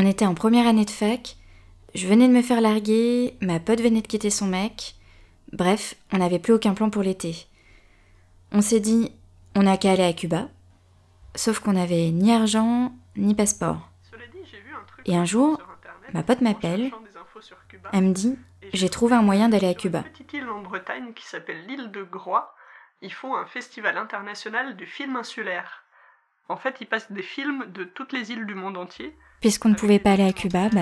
On était en première année de fac, je venais de me faire larguer, ma pote venait de quitter son mec. Bref, on n'avait plus aucun plan pour l'été. On s'est dit, on n'a qu'à aller à Cuba. Sauf qu'on n'avait ni argent, ni passeport. Et un jour, ma pote m'appelle. Elle me dit, j'ai trouvé un moyen d'aller à Cuba. Une petite île en Bretagne qui s'appelle l'île de Groix. Ils font un festival international du film insulaire. En fait, ils passent des films de toutes les îles du monde entier. Puisqu'on ne pouvait pas aller à Cuba, bah,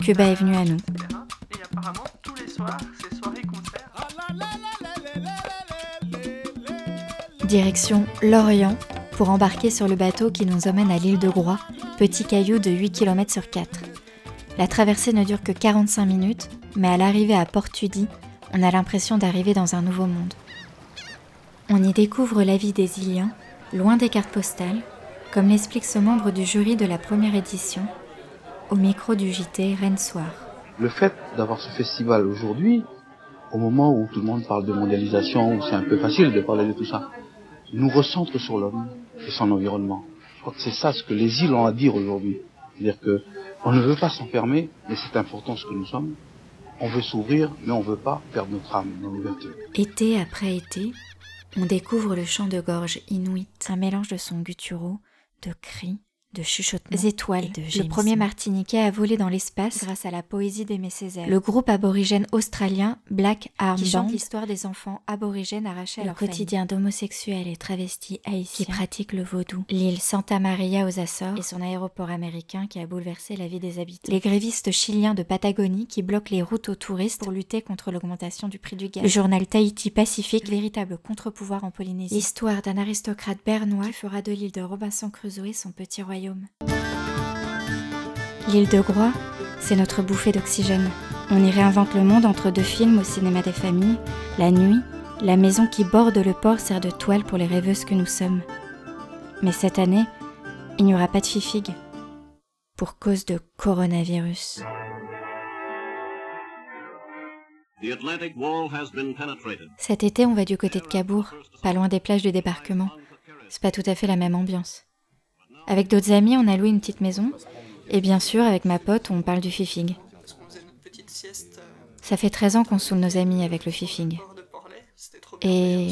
Cuba est venu à nous. Et apparemment, tous les soirs, c'est soirées-concerts. Direction l'Orient pour embarquer sur le bateau qui nous emmène à l'île de Groix, petit caillou de 8 km sur 4. La traversée ne dure que 45 minutes, mais à l'arrivée à Port Tudy, on a l'impression d'arriver dans un nouveau monde. On y découvre la vie des Iliens, loin des cartes postales, comme l'explique ce membre du jury de la première édition, au micro du JT Rennes Soir. Le fait d'avoir ce festival aujourd'hui, au moment où tout le monde parle de mondialisation, où c'est un peu facile de parler de tout ça, nous recentre sur l'homme et son environnement. Je crois que c'est ça ce que les îles ont à dire aujourd'hui. C'est-à-dire que on ne veut pas s'enfermer, mais c'est important ce que nous sommes. On veut s'ouvrir, mais on ne veut pas perdre notre âme, notre liberté. Été après été, on découvre le chant de gorge inuit, un mélange de sons gutturaux, de cris, de chuchotements, étoiles, de Le premier Martiniquais a volé dans l'espace grâce à la poésie d'Aimé Césaire. Le groupe aborigène australien Black Arm qui chante l'histoire des enfants aborigènes arrachés à leur quotidien d'homosexuels et travestis haïtiens qui pratiquent le vaudou. L'île Santa Maria aux Açores et son aéroport américain qui a bouleversé la vie des habitants. Les grévistes chiliens de Patagonie qui bloquent les routes aux touristes pour lutter contre l'augmentation du prix du gaz. Le journal Tahiti Pacifique, véritable contre-pouvoir en Polynésie. L'histoire d'un aristocrate bernois qui fera de l'île de Robinson Crusoe son petit royaume. L'île de Groix, c'est notre bouffée d'oxygène. On y réinvente le monde entre deux films au cinéma des familles. La nuit, la maison qui borde le port sert de toile pour les rêveuses que nous sommes. Mais cette année, il n'y aura pas de fifig. Pour cause de coronavirus. Cet été, on va du côté de Cabourg, pas loin des plages du débarquement. C'est pas tout à fait la même ambiance. Avec d'autres amis, on a loué une petite maison. Et bien sûr, avec ma pote, on parle du fifig. Ça fait 13 ans qu'on saoule nos amis avec le fifig. Et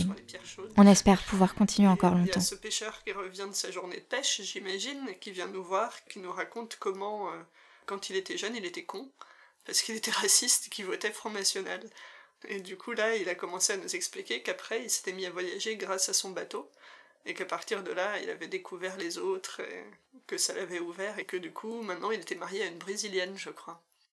on espère pouvoir continuer encore longtemps. Il y a ce pêcheur qui revient de sa journée de pêche, j'imagine, qui vient nous voir, qui nous raconte comment, euh, quand il était jeune, il était con, parce qu'il était raciste et qu'il votait Front National. Et du coup, là, il a commencé à nous expliquer qu'après, il s'était mis à voyager grâce à son bateau et qu'à partir de là, il avait découvert les autres, et que ça l'avait ouvert, et que du coup, maintenant, il était marié à une brésilienne, je crois.